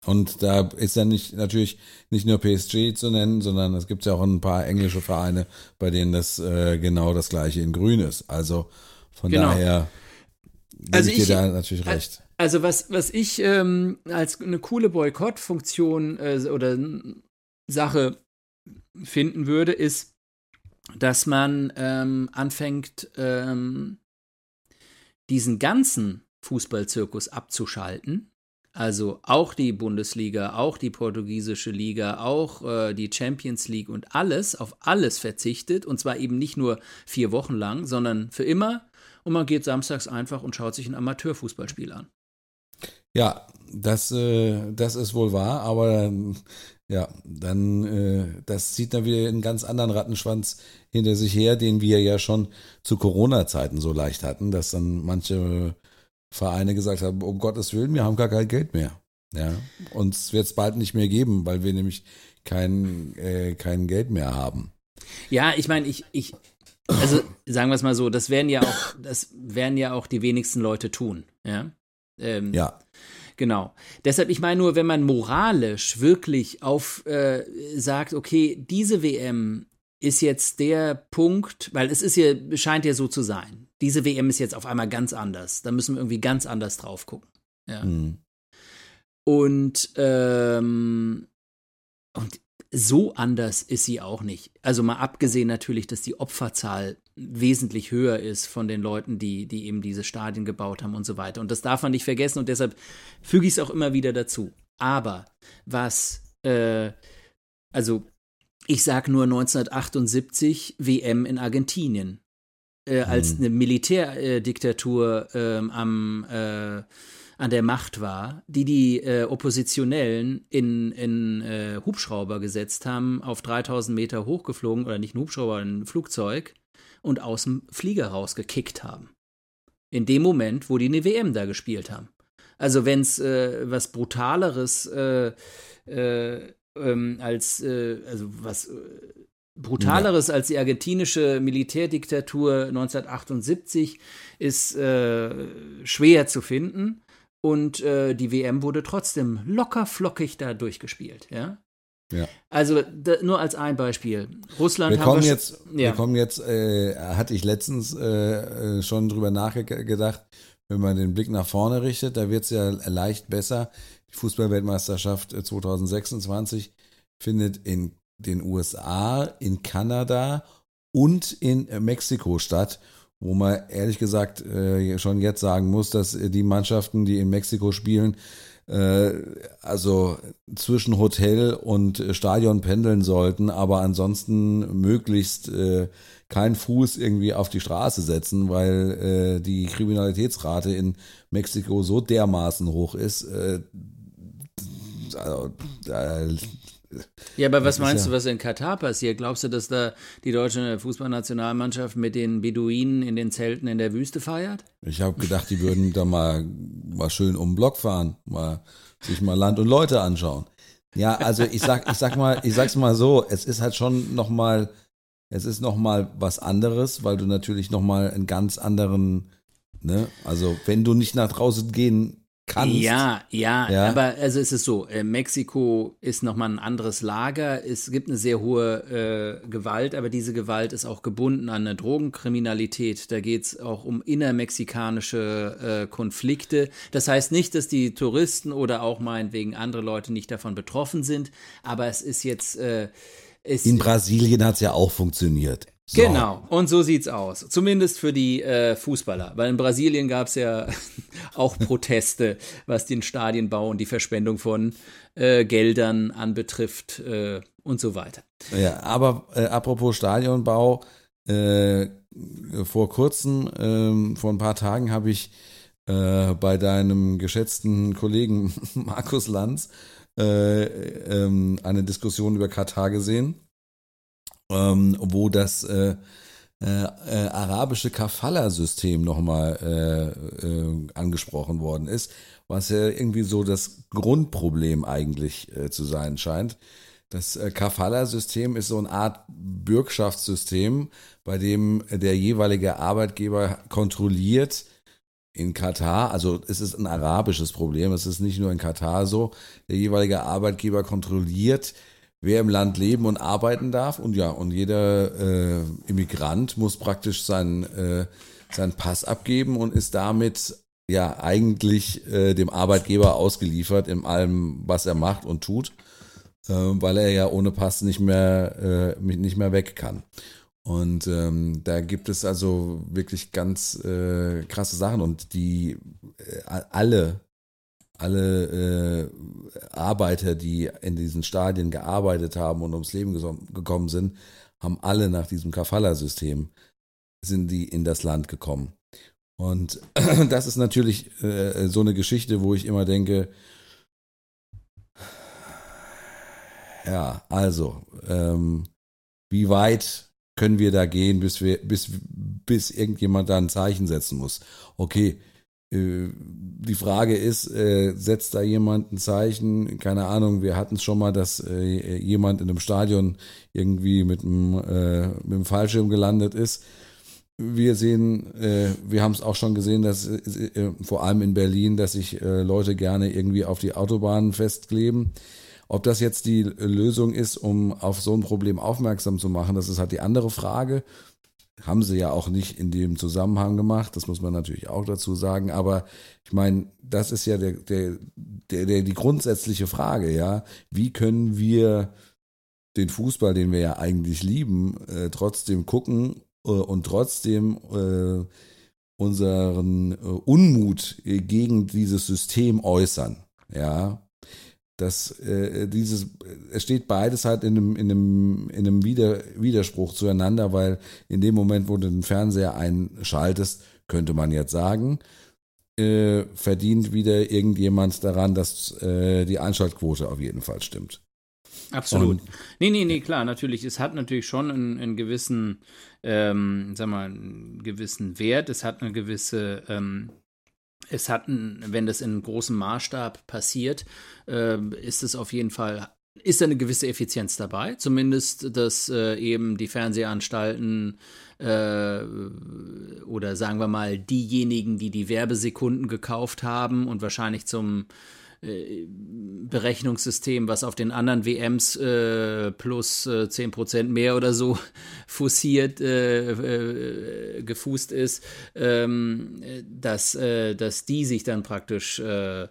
und da ist ja nicht natürlich nicht nur PSG zu nennen, sondern es gibt ja auch ein paar englische Vereine, bei denen das äh, genau das gleiche in Grün ist. Also von genau. daher gebe also ich dir da natürlich recht. Also was, was ich ähm, als eine coole Boykottfunktion äh, oder Sache finden würde, ist, dass man ähm, anfängt, ähm, diesen ganzen Fußballzirkus abzuschalten also auch die Bundesliga, auch die portugiesische Liga, auch äh, die Champions League und alles, auf alles verzichtet. Und zwar eben nicht nur vier Wochen lang, sondern für immer. Und man geht samstags einfach und schaut sich ein Amateurfußballspiel an. Ja, das, äh, das ist wohl wahr, aber ja, dann, äh, das zieht dann wieder einen ganz anderen Rattenschwanz hinter sich her, den wir ja schon zu Corona-Zeiten so leicht hatten, dass dann manche Vereine gesagt haben, um Gottes Willen, wir haben gar kein Geld mehr. Ja, uns wird es bald nicht mehr geben, weil wir nämlich kein, äh, kein Geld mehr haben. Ja, ich meine, ich, ich, also sagen wir es mal so, das werden ja auch, das werden ja auch die wenigsten Leute tun. Ja. Ähm, ja. Genau. Deshalb, ich meine nur, wenn man moralisch wirklich auf äh, sagt, okay, diese WM ist jetzt der Punkt, weil es ist ja, scheint ja so zu sein. Diese WM ist jetzt auf einmal ganz anders. Da müssen wir irgendwie ganz anders drauf gucken. Ja. Mhm. Und, ähm, und so anders ist sie auch nicht. Also mal abgesehen natürlich, dass die Opferzahl wesentlich höher ist von den Leuten, die, die eben diese Stadien gebaut haben und so weiter. Und das darf man nicht vergessen und deshalb füge ich es auch immer wieder dazu. Aber was, äh, also ich sag nur 1978 WM in Argentinien. Äh, als mhm. eine Militärdiktatur äh, am, an der Macht war, die die äh, Oppositionellen in, in äh, Hubschrauber gesetzt haben, auf 3000 Meter hochgeflogen, oder nicht ein Hubschrauber, ein Flugzeug, und aus dem Flieger rausgekickt haben. In dem Moment, wo die eine WM da gespielt haben. Also wenn es äh, was Brutaleres ähm, als, äh, also was äh, brutaleres ja. als die argentinische Militärdiktatur 1978 ist äh, schwer zu finden. Und äh, die WM wurde trotzdem locker flockig da durchgespielt, ja. Ja. Also da, nur als ein Beispiel. Russland wir kommen wir jetzt, ja. wir kommen jetzt, äh, hatte ich letztens äh, äh schon drüber nachgedacht, wenn man den Blick nach vorne richtet, da wird es ja leicht besser. Die Fußballweltmeisterschaft 2026 äh, findet in den USA, in Kanada und in äh, Mexiko statt, wo man ehrlich gesagt äh, schon jetzt sagen muss, dass die Mannschaften, die in Mexiko spielen, äh, also zwischen Hotel und Stadion pendeln sollten, aber ansonsten möglichst äh, keinen Fuß irgendwie auf die Straße setzen, weil äh, die Kriminalitätsrate in Mexiko so dermaßen hoch ist. Äh, also, äh, ja, aber was meinst ja du, was in Katar passiert? Glaubst du, dass da die deutsche Fußballnationalmannschaft mit den Beduinen in den Zelten in der Wüste feiert? Ich habe gedacht, die würden da mal, mal schön um den Block fahren, mal sich mal Land und Leute anschauen. Ja, also ich sag, ich sag mal, ich sag's mal so, es ist halt schon noch mal, es ist noch mal was anderes, weil du natürlich noch mal einen ganz anderen, ne, also wenn du nicht nach draußen gehen kannst. Ja, ja, ja, aber also es ist so, äh, Mexiko ist nochmal ein anderes Lager. Es gibt eine sehr hohe äh, Gewalt, aber diese Gewalt ist auch gebunden an eine Drogenkriminalität. Da geht es auch um innermexikanische äh, Konflikte. Das heißt nicht, dass die Touristen oder auch meinetwegen andere Leute nicht davon betroffen sind, aber es ist jetzt äh, in Brasilien hat es ja auch funktioniert. So. Genau, und so sieht's aus. Zumindest für die äh, Fußballer. Weil in Brasilien gab es ja auch Proteste, was den Stadienbau und die Verschwendung von äh, Geldern anbetrifft äh, und so weiter. Ja, aber äh, apropos Stadionbau, äh, vor kurzem, ähm, vor ein paar Tagen habe ich äh, bei deinem geschätzten Kollegen Markus Lanz ähm, eine Diskussion über Katar gesehen ähm, wo das äh, äh, äh, arabische Kafala-System nochmal äh, äh, angesprochen worden ist, was ja irgendwie so das Grundproblem eigentlich äh, zu sein scheint. Das Kafala-System ist so eine Art Bürgschaftssystem, bei dem der jeweilige Arbeitgeber kontrolliert, in Katar, also es ist ein arabisches Problem, es ist nicht nur in Katar so, der jeweilige Arbeitgeber kontrolliert wer im Land leben und arbeiten darf. Und ja, und jeder äh, Immigrant muss praktisch seinen, äh, seinen Pass abgeben und ist damit ja eigentlich äh, dem Arbeitgeber ausgeliefert in allem, was er macht und tut, äh, weil er ja ohne Pass nicht mehr, äh, nicht mehr weg kann. Und ähm, da gibt es also wirklich ganz äh, krasse Sachen und die äh, alle alle äh, Arbeiter, die in diesen Stadien gearbeitet haben und ums Leben gekommen sind, haben alle nach diesem Kafala-System sind die in das Land gekommen. Und das ist natürlich äh, so eine Geschichte, wo ich immer denke, ja, also, ähm, wie weit können wir da gehen, bis wir, bis, bis irgendjemand da ein Zeichen setzen muss? Okay, die Frage ist, äh, setzt da jemand ein Zeichen? Keine Ahnung, wir hatten es schon mal, dass äh, jemand in einem Stadion irgendwie mit äh, mit einem Fallschirm gelandet ist. Wir sehen, äh, wir haben es auch schon gesehen, dass äh, vor allem in Berlin, dass sich Leute gerne irgendwie auf die Autobahnen festkleben. Ob das jetzt die Lösung ist, um auf so ein Problem aufmerksam zu machen, das ist halt die andere Frage haben sie ja auch nicht in dem Zusammenhang gemacht, das muss man natürlich auch dazu sagen, aber ich meine, das ist ja der, der, der, der, die grundsätzliche Frage, ja, wie können wir den Fußball, den wir ja eigentlich lieben, äh, trotzdem gucken äh, und trotzdem äh, unseren äh, Unmut gegen dieses System äußern, ja, dass äh, dieses, es steht beides halt in einem, in einem, in einem Wider, Widerspruch zueinander, weil in dem Moment, wo du den Fernseher einschaltest, könnte man jetzt sagen, äh, verdient wieder irgendjemand daran, dass äh, die Einschaltquote auf jeden Fall stimmt. Absolut. Und, nee, nee, nee, klar, natürlich. Es hat natürlich schon einen, einen gewissen, ähm, sag mal, einen gewissen Wert. Es hat eine gewisse ähm, es hat, wenn das in großem Maßstab passiert, äh, ist es auf jeden Fall ist eine gewisse Effizienz dabei, zumindest, dass äh, eben die Fernsehanstalten äh, oder sagen wir mal diejenigen, die die Werbesekunden gekauft haben und wahrscheinlich zum äh, Berechnungssystem, was auf den anderen WMs äh, plus äh, 10% mehr oder so fussiert, äh, äh, gefußt ist, ähm, dass, äh, dass die sich dann praktisch äh,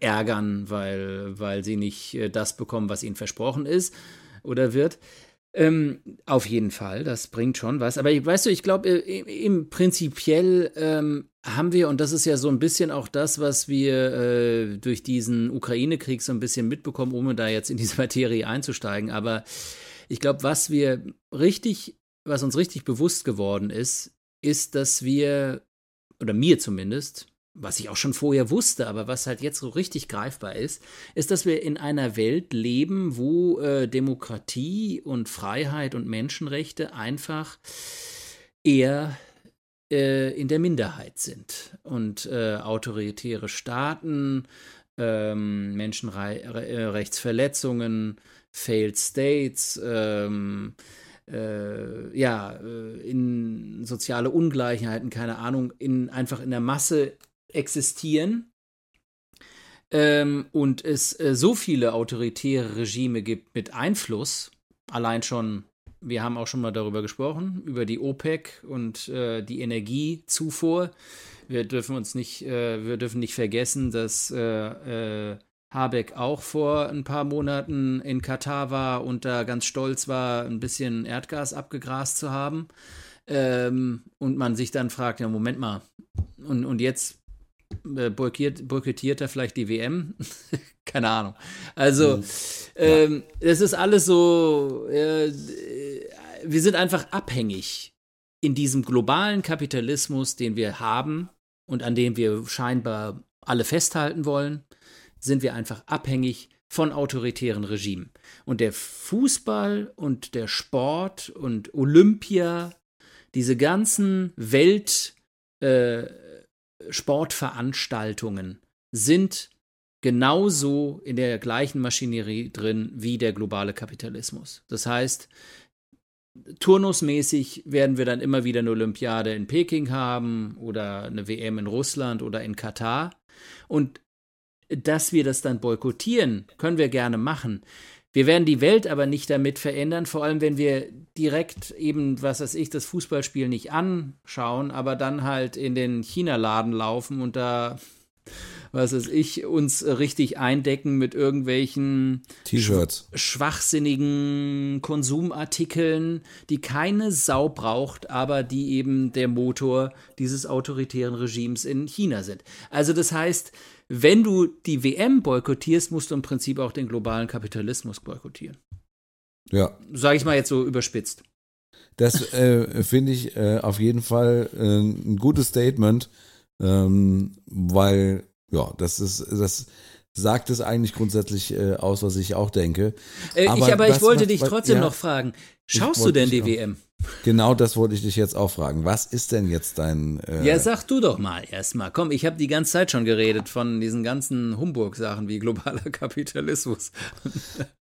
ärgern, weil, weil sie nicht das bekommen, was ihnen versprochen ist oder wird. Ähm, auf jeden Fall, das bringt schon was. Aber weißt du, ich glaube, im prinzipiell ähm, haben wir, und das ist ja so ein bisschen auch das, was wir äh, durch diesen Ukraine-Krieg so ein bisschen mitbekommen, ohne da jetzt in diese Materie einzusteigen. Aber ich glaube, was wir richtig, was uns richtig bewusst geworden ist, ist, dass wir, oder mir zumindest, was ich auch schon vorher wusste, aber was halt jetzt so richtig greifbar ist, ist, dass wir in einer Welt leben, wo äh, Demokratie und Freiheit und Menschenrechte einfach eher äh, in der Minderheit sind. Und äh, autoritäre Staaten, ähm, Menschenrechtsverletzungen, Failed States, ähm, äh, ja, äh, in soziale Ungleichheiten, keine Ahnung, in, einfach in der Masse existieren ähm, und es äh, so viele autoritäre Regime gibt mit Einfluss, allein schon, wir haben auch schon mal darüber gesprochen, über die OPEC und äh, die Energiezufuhr. Wir dürfen uns nicht, äh, wir dürfen nicht vergessen, dass äh, äh, Habeck auch vor ein paar Monaten in Katar war und da ganz stolz war, ein bisschen Erdgas abgegrast zu haben. Ähm, und man sich dann fragt, ja, Moment mal, und, und jetzt äh, boykottiert, boykottiert er vielleicht die WM? Keine Ahnung. Also, mhm. ähm, das ist alles so, äh, wir sind einfach abhängig in diesem globalen Kapitalismus, den wir haben und an dem wir scheinbar alle festhalten wollen, sind wir einfach abhängig von autoritären Regimen. Und der Fußball und der Sport und Olympia, diese ganzen Welt, äh, Sportveranstaltungen sind genauso in der gleichen Maschinerie drin wie der globale Kapitalismus. Das heißt, turnusmäßig werden wir dann immer wieder eine Olympiade in Peking haben oder eine WM in Russland oder in Katar. Und dass wir das dann boykottieren, können wir gerne machen. Wir werden die Welt aber nicht damit verändern, vor allem wenn wir direkt eben, was weiß ich, das Fußballspiel nicht anschauen, aber dann halt in den China-Laden laufen und da, was weiß ich, uns richtig eindecken mit irgendwelchen T-Shirts. schwachsinnigen Konsumartikeln, die keine Sau braucht, aber die eben der Motor dieses autoritären Regimes in China sind. Also das heißt, wenn du die WM boykottierst, musst du im Prinzip auch den globalen Kapitalismus boykottieren. Ja. Sage ich mal jetzt so überspitzt. Das äh, finde ich äh, auf jeden Fall äh, ein gutes Statement, ähm, weil ja, das ist das sagt es eigentlich grundsätzlich äh, aus, was ich auch denke. Äh, aber ich, aber ich wollte dich trotzdem ja, noch fragen, schaust du denn die WM? Genau das wollte ich dich jetzt auch fragen. Was ist denn jetzt dein. Äh ja, sag du doch mal erstmal. Komm, ich habe die ganze Zeit schon geredet von diesen ganzen Humburg-Sachen wie globaler Kapitalismus.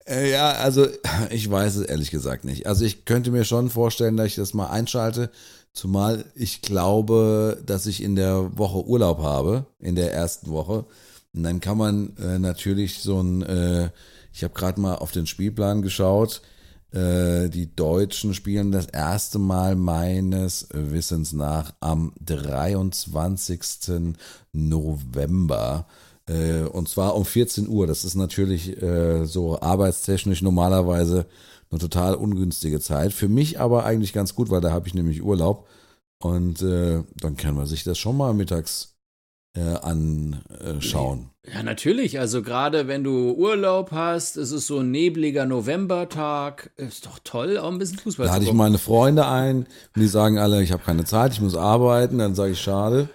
Äh, ja, also ich weiß es ehrlich gesagt nicht. Also ich könnte mir schon vorstellen, dass ich das mal einschalte. Zumal ich glaube, dass ich in der Woche Urlaub habe, in der ersten Woche. Und dann kann man äh, natürlich so ein. Äh, ich habe gerade mal auf den Spielplan geschaut äh, die Deutschen spielen das erste Mal meines Wissens nach am 23. November. Äh, und zwar um 14 Uhr. Das ist natürlich äh, so arbeitstechnisch normalerweise eine total ungünstige Zeit. Für mich aber eigentlich ganz gut, weil da habe ich nämlich Urlaub. Und äh, dann kann man sich das schon mal mittags äh, anschauen. Ja, natürlich. Also gerade wenn du Urlaub hast, es ist so ein nebliger Novembertag, ist doch toll, auch ein bisschen Fußball da zu Da hatte ich meine Freunde ein und die sagen alle, ich habe keine Zeit, ich muss arbeiten. Dann sage ich, schade.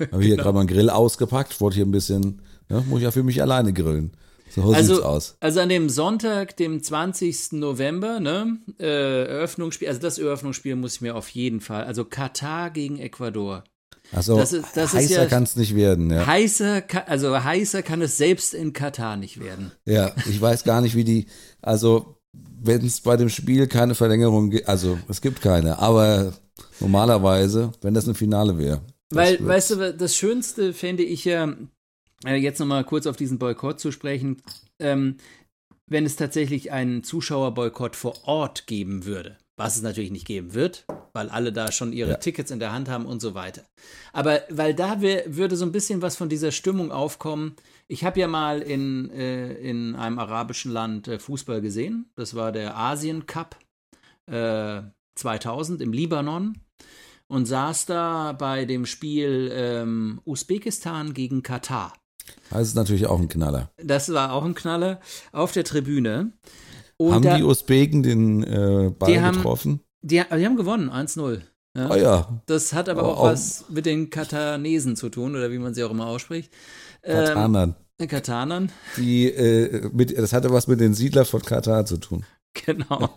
Habe hier genau. gerade mal einen Grill ausgepackt, wollte hier ein bisschen, ja, muss ich ja für mich alleine grillen. So also, sieht's aus. Also an dem Sonntag, dem 20. November, ne, äh, Eröffnungsspiel, also das Eröffnungsspiel muss ich mir auf jeden Fall, also Katar gegen Ecuador. Also das ist, das heißer ja, kann es nicht werden. Ja. Heißer, also heißer kann es selbst in Katar nicht werden. Ja, ich weiß gar nicht, wie die, also wenn es bei dem Spiel keine Verlängerung gibt, also es gibt keine, aber normalerweise, wenn das ein Finale wäre. Weil, weißt du, das Schönste fände ich ja, äh, jetzt nochmal kurz auf diesen Boykott zu sprechen, ähm, wenn es tatsächlich einen Zuschauerboykott vor Ort geben würde was es natürlich nicht geben wird, weil alle da schon ihre ja. Tickets in der Hand haben und so weiter. Aber weil da würde so ein bisschen was von dieser Stimmung aufkommen. Ich habe ja mal in, äh, in einem arabischen Land äh, Fußball gesehen. Das war der Asien Cup äh, 2000 im Libanon. und saß da bei dem Spiel ähm, Usbekistan gegen Katar. Das ist natürlich auch ein Knaller. Das war auch ein Knaller auf der Tribüne. Und haben da, die Usbeken den äh, Ball Die haben- getroffen? die, die haben gewonnen, 1-0. Ja. Ah ja, Das hat aber Aber auch auch- was mit den Katanesen zu tun, oder wie man sie auch immer ausspricht. Ähm, Katanern. Katanern, Die, äh, mit, das hatte was mit den Siedlern von Katar zu tun. genau.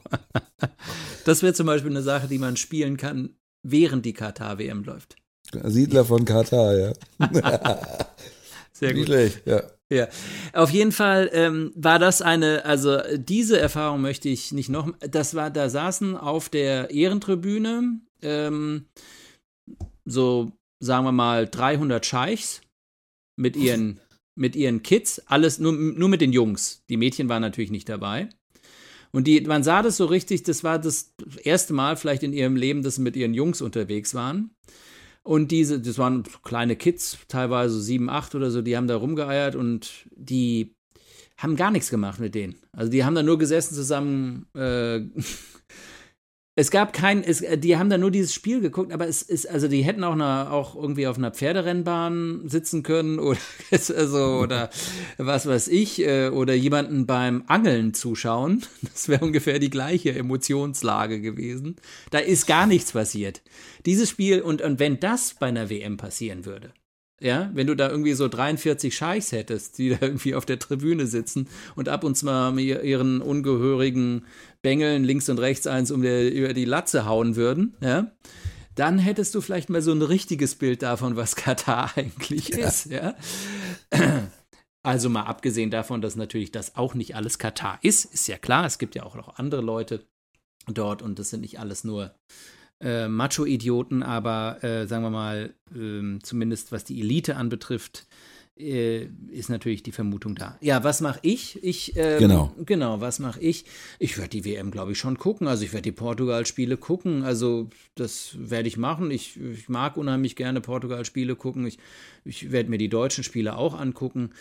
Das wäre zum Beispiel eine Sache, die man spielen kann, während die Katar-WM läuft. Siedler von Katar, ja. Sehr Nicht schlecht, ja. Ja, auf jeden Fall ähm, war das eine, also diese Erfahrung möchte ich nicht noch, das war, da saßen auf der Ehrentribüne ähm, so, sagen wir mal, 300 Scheichs mit ihren, mit ihren Kids, alles nur, nur mit den Jungs. Die Mädchen waren natürlich nicht dabei. Und die, man sah das so richtig, das war das erste Mal vielleicht in ihrem Leben, dass sie mit ihren Jungs unterwegs waren. Und diese, das waren kleine Kids, teilweise sieben, acht oder so, die haben da rumgeeiert und die haben gar nichts gemacht mit denen. Also die haben da nur gesessen zusammen. Äh, es gab kein, es, die haben da nur dieses Spiel geguckt, aber es ist, also die hätten auch, eine, auch irgendwie auf einer Pferderennbahn sitzen können oder, also, oder was weiß ich, äh, oder jemanden beim Angeln zuschauen. Das wäre ungefähr die gleiche Emotionslage gewesen. Da ist gar nichts passiert. Dieses Spiel, und, und wenn das bei einer WM passieren würde, ja, wenn du da irgendwie so 43 Scheichs hättest, die da irgendwie auf der Tribüne sitzen und ab und zu mal ihren ungehörigen Bengeln links und rechts eins um der, über die Latze hauen würden, ja, dann hättest du vielleicht mal so ein richtiges Bild davon, was Katar eigentlich ist, ja. Also mal abgesehen davon, dass natürlich das auch nicht alles Katar ist, ist ja klar, es gibt ja auch noch andere Leute dort und das sind nicht alles nur äh, Macho-Idioten, aber äh, sagen wir mal, ähm, zumindest was die Elite anbetrifft, äh, ist natürlich die Vermutung da. Ja, was mache ich? Ich ähm, Genau. genau, was mache ich? Ich werde die WM, glaube ich, schon gucken. Also ich werde die Portugal-Spiele gucken. Also das werde ich machen. Ich, ich mag unheimlich gerne Portugal-Spiele gucken. Ich, ich werde mir die deutschen Spiele auch angucken.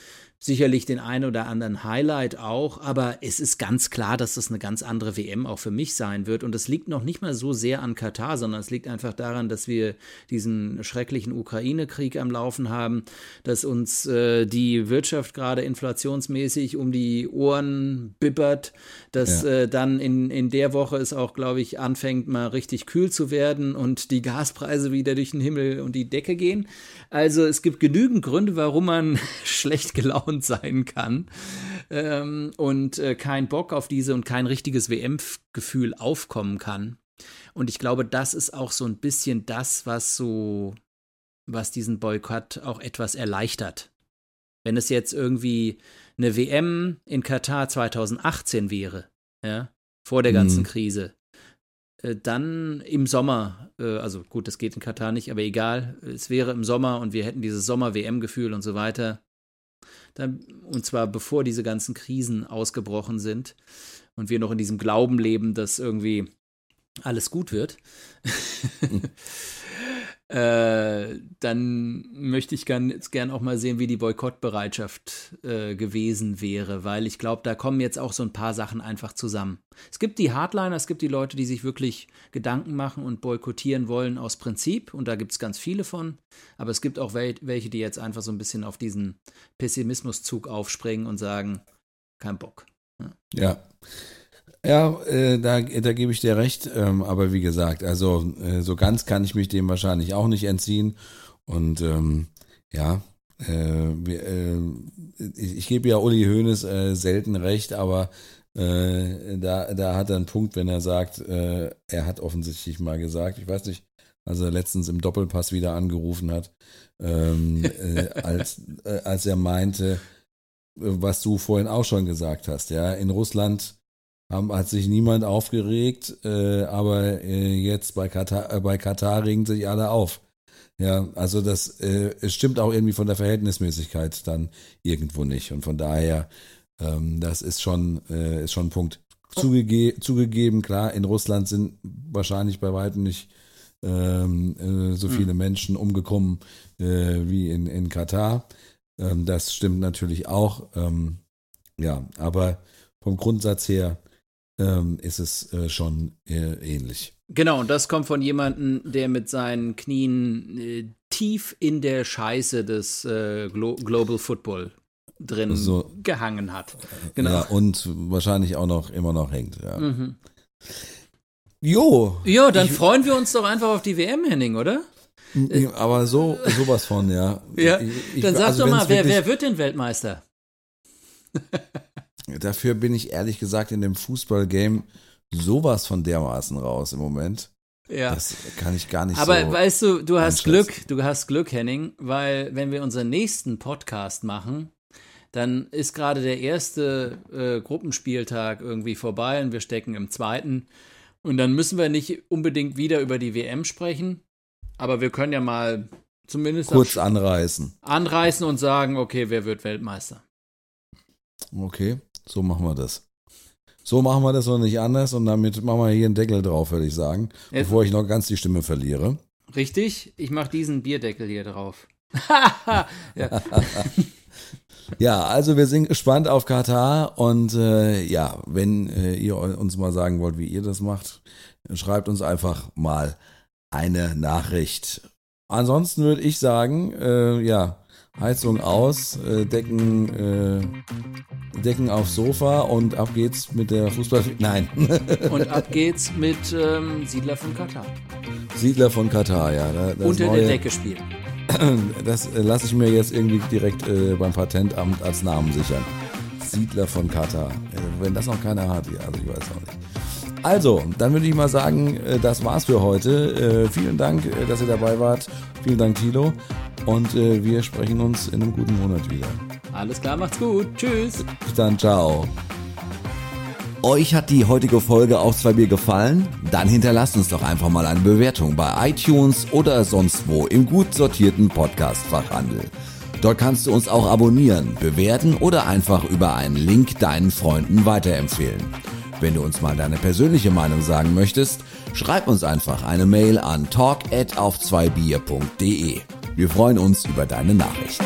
Sicherlich den einen oder anderen Highlight auch, aber es ist ganz klar, dass das eine ganz andere WM auch für mich sein wird. Und es liegt noch nicht mal so sehr an Katar, sondern es liegt einfach daran, dass wir diesen schrecklichen Ukraine-Krieg am Laufen haben, dass uns äh, die Wirtschaft gerade inflationsmäßig um die Ohren bibbert, dass Ja. äh, dann in, in der Woche es auch, glaube ich, anfängt mal richtig kühl zu werden und die Gaspreise wieder durch den Himmel und die Decke gehen. Also es gibt genügend Gründe, warum man schlecht gelaunt sein kann ähm, und äh, kein Bock auf diese und kein richtiges WM-Gefühl aufkommen kann. Und ich glaube, das ist auch so ein bisschen das, was so, was diesen Boykott auch etwas erleichtert. Wenn es jetzt irgendwie eine WM in Katar 2018 wäre, ja, vor der ganzen Mhm. Krise, dann im Sommer, äh, also gut, das geht in Katar nicht, aber egal, es wäre im Sommer und wir hätten dieses Sommer-WM-Gefühl und so weiter. Dann, und zwar bevor diese ganzen Krisen ausgebrochen sind und wir noch in diesem Glauben leben, dass irgendwie alles gut wird. Äh, dann möchte ich jetzt gern auch mal sehen, wie die Boykottbereitschaft äh, gewesen wäre, weil ich glaube, da kommen jetzt auch so ein paar Sachen einfach zusammen. Es gibt die Hardliner, es gibt die Leute, die sich wirklich Gedanken machen und boykottieren wollen aus Prinzip, und da gibt es ganz viele von, aber es gibt auch wel welche, die jetzt einfach so ein bisschen auf diesen Pessimismuszug aufspringen und sagen, kein Bock. Ja. Ja, äh, da, da gebe ich dir recht. Ähm, aber wie gesagt, also äh, so ganz kann ich mich dem wahrscheinlich auch nicht entziehen. Und ähm, ja, äh, äh, ich, ich gebe ja Uli Hoeneß äh, selten recht, aber äh, da, da hat er einen Punkt, wenn er sagt, er hat offensichtlich mal gesagt, ich weiß nicht, als er letztens im Doppelpass wieder angerufen hat, ähm, äh, als, als er meinte, was du vorhin auch schon gesagt hast, ja, in Russland haben, hat sich niemand aufgeregt, äh, aber äh, jetzt bei Katar, äh, bei Katar regen sich alle auf. Ja, also das äh, es stimmt auch irgendwie von der Verhältnismäßigkeit dann irgendwo nicht. Und von daher, ähm, das ist schon, äh, ist schon ein Punkt. Zugege zugegeben, klar, in Russland sind wahrscheinlich bei weitem nicht ähm, äh, so viele Menschen umgekommen äh, wie in, in Katar. Ähm, das stimmt natürlich auch. Ähm, ja, aber vom Grundsatz her ähm, ist es äh, schon äh, ähnlich. Genau, und das kommt von jemandem, der mit seinen Knien äh, tief in der Scheiße des äh, Glo Global Football drin so, gehangen hat. Genau. Ja, und wahrscheinlich auch noch immer noch hängt. Ja. Mhm. Jo. Jo, dann ich, freuen wir uns doch einfach auf die WM, Henning, oder? Aber so sowas von, ja. ja. Ich, dann sag also doch mal, wer, wer wird denn Weltmeister? Dafür bin ich ehrlich gesagt in dem Fußballgame sowas von dermaßen raus im Moment. Ja. Das kann ich gar nicht Aber so weißt du, du hast Glück, du hast Glück, Henning, weil wenn wir unseren nächsten Podcast machen, dann ist gerade der erste äh, Gruppenspieltag irgendwie vorbei und wir stecken im zweiten. Und dann müssen wir nicht unbedingt wieder über die WM sprechen, aber wir können ja mal zumindest kurz anreißen. Anreißen und sagen, okay, wer wird Weltmeister? Okay, so machen wir das. So machen wir das noch nicht anders und damit machen wir hier einen Deckel drauf, würde ich sagen, Jetzt, bevor ich noch ganz die Stimme verliere. Richtig, ich mache diesen Bierdeckel hier drauf. ja. ja. also wir sind gespannt auf Katar und äh, ja, wenn äh, ihr uns mal sagen wollt, wie ihr das macht, schreibt uns einfach mal eine Nachricht. Ansonsten würde ich sagen, äh, ja, Heizung aus, äh, Decken, äh, Decken aufs Sofa und ab geht's mit der Fußball. Nein. und ab geht's mit ähm, Siedler von Katar. Siedler von Katar, ja. Das Unter neue, der Decke spielen. Das äh, lasse ich mir jetzt irgendwie direkt äh, beim Patentamt als Namen sichern. Siedler von Katar. Äh, wenn das noch keiner hat, ja, also ich weiß auch nicht. Also, dann würde ich mal sagen, äh, das war's für heute. Vielen Dank, dass ihr dabei wart. Vielen Dank, Tilo. Und wir sprechen uns in einem guten Monat wieder. Alles klar, macht's gut. Tschüss. Bis dann, ciao. Euch hat die heutige Folge auf zwei Bier gefallen? Dann hinterlasst uns doch einfach mal eine Bewertung bei iTunes oder sonst wo im gut sortierten Podcast-Fachhandel. Dort kannst du uns auch abonnieren, bewerten oder einfach über einen Link deinen Freunden weiterempfehlen. Wenn du uns mal deine persönliche Meinung sagen möchtest, schreib uns einfach eine Mail an talk at auf 2 Wir freuen uns über deine Nachricht.